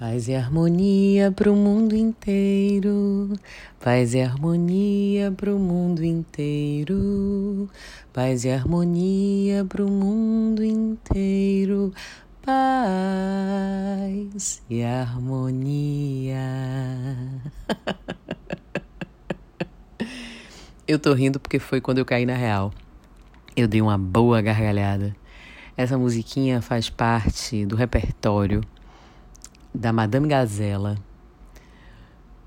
Paz e harmonia pro mundo inteiro. Paz e harmonia pro mundo inteiro. Paz e harmonia pro mundo inteiro. Paz e harmonia. eu tô rindo porque foi quando eu caí na real. Eu dei uma boa gargalhada. Essa musiquinha faz parte do repertório da Madame Gazela,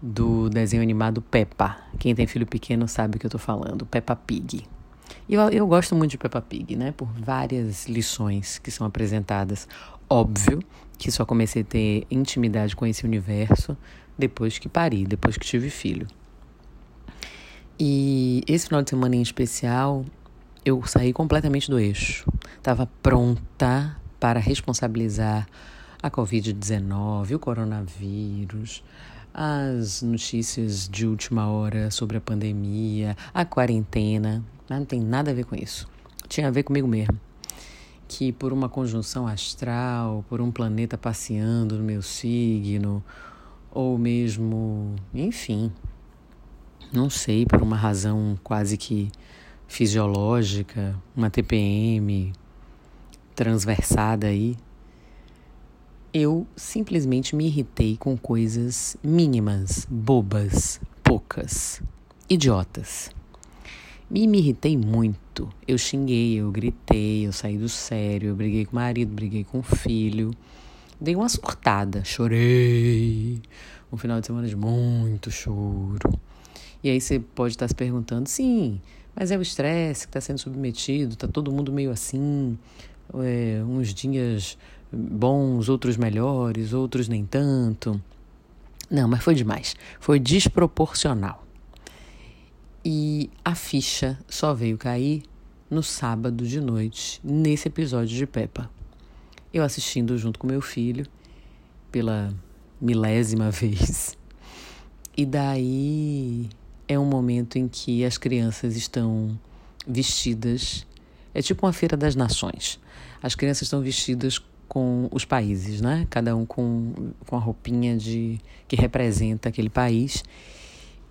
do desenho animado Peppa. Quem tem filho pequeno sabe o que eu tô falando, Peppa Pig. E eu, eu gosto muito de Peppa Pig, né? Por várias lições que são apresentadas. Óbvio que só comecei a ter intimidade com esse universo depois que pari, depois que tive filho. E esse final de semana em especial, eu saí completamente do eixo. Estava pronta para responsabilizar a Covid-19, o coronavírus, as notícias de última hora sobre a pandemia, a quarentena. Não tem nada a ver com isso. Tinha a ver comigo mesmo. Que por uma conjunção astral, por um planeta passeando no meu signo, ou mesmo, enfim, não sei, por uma razão quase que fisiológica, uma TPM transversada aí, eu simplesmente me irritei com coisas mínimas, bobas, poucas, idiotas. Me, irritei muito. Eu xinguei, eu gritei, eu saí do sério, eu briguei com o marido, briguei com o filho. Dei uma surtada, chorei. Um final de semana de muito choro. E aí você pode estar se perguntando, sim, mas é o estresse que está sendo submetido, está todo mundo meio assim, é, uns dias bons, outros melhores, outros nem tanto. Não, mas foi demais. Foi desproporcional. E a ficha só veio cair no sábado de noite, nesse episódio de Peppa. Eu assistindo junto com meu filho pela milésima vez. E daí é um momento em que as crianças estão vestidas. É tipo uma feira das nações. As crianças estão vestidas com os países, né? Cada um com, com a roupinha de que representa aquele país.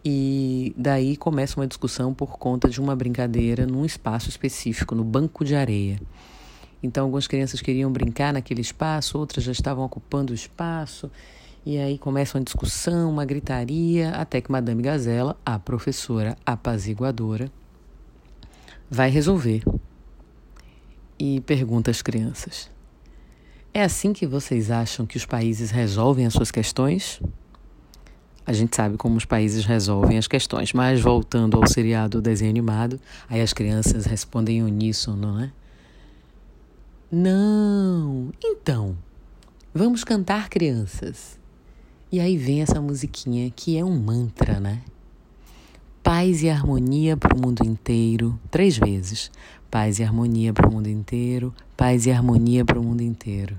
E daí começa uma discussão por conta de uma brincadeira num espaço específico, no banco de areia. Então, algumas crianças queriam brincar naquele espaço, outras já estavam ocupando o espaço. E aí começa uma discussão, uma gritaria, até que Madame Gazela, a professora apaziguadora, vai resolver. E pergunta às crianças: é assim que vocês acham que os países resolvem as suas questões? A gente sabe como os países resolvem as questões, mas voltando ao seriado desenho animado, aí as crianças respondem em uníssono, né? Não! Então, vamos cantar, crianças. E aí vem essa musiquinha que é um mantra, né? Paz e harmonia para o mundo inteiro, três vezes. Paz e harmonia para o mundo inteiro, paz e harmonia para o mundo inteiro.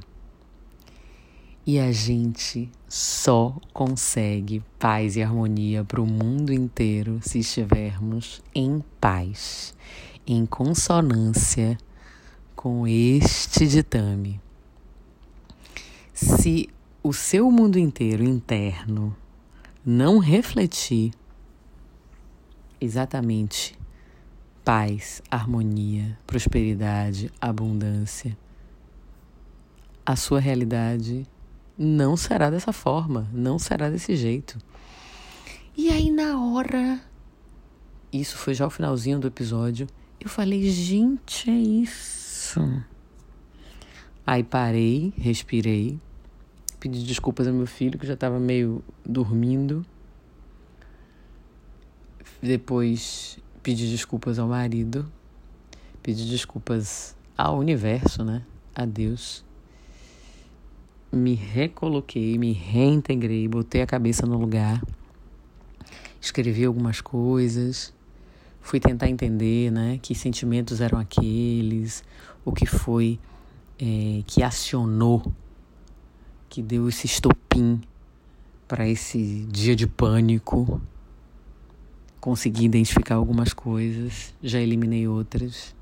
E a gente só consegue paz e harmonia para o mundo inteiro se estivermos em paz, em consonância com este ditame. Se o seu mundo inteiro interno não refletir exatamente paz, harmonia, prosperidade, abundância, a sua realidade não será dessa forma, não será desse jeito. E aí, na hora, isso foi já o finalzinho do episódio, eu falei, gente, é isso. Aí parei, respirei, pedi desculpas ao meu filho, que já estava meio dormindo. Depois Pedi desculpas ao marido, pedi desculpas ao universo, né? A Deus. Me recoloquei, me reintegrei, botei a cabeça no lugar, escrevi algumas coisas, fui tentar entender, né? Que sentimentos eram aqueles, o que foi é, que acionou, que deu esse estopim para esse dia de pânico consegui identificar algumas coisas, já eliminei outras.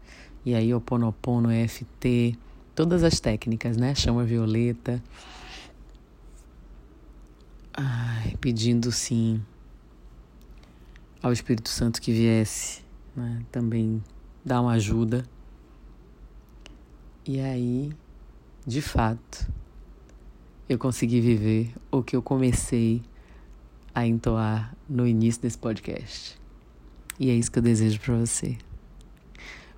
E aí, o Ponopono, EFT, todas as técnicas, né? Chama violeta. pedindo sim ao Espírito Santo que viesse né, também dar uma ajuda. E aí, de fato, eu consegui viver o que eu comecei a entoar no início desse podcast. E é isso que eu desejo para você.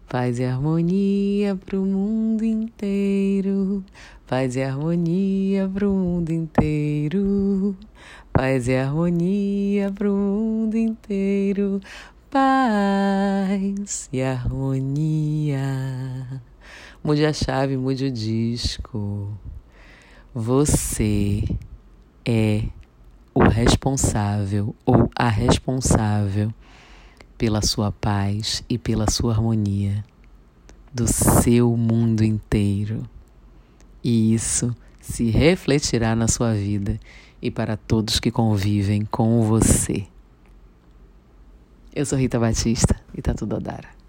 Paz e harmonia pro mundo inteiro. Paz e harmonia pro mundo inteiro. Paz e harmonia pro mundo inteiro. Paz e harmonia. Mude a chave, mude o disco. Você é o responsável ou a responsável pela sua paz e pela sua harmonia do seu mundo inteiro. E isso se refletirá na sua vida e para todos que convivem com você. Eu sou Rita Batista e tá tudo a dar.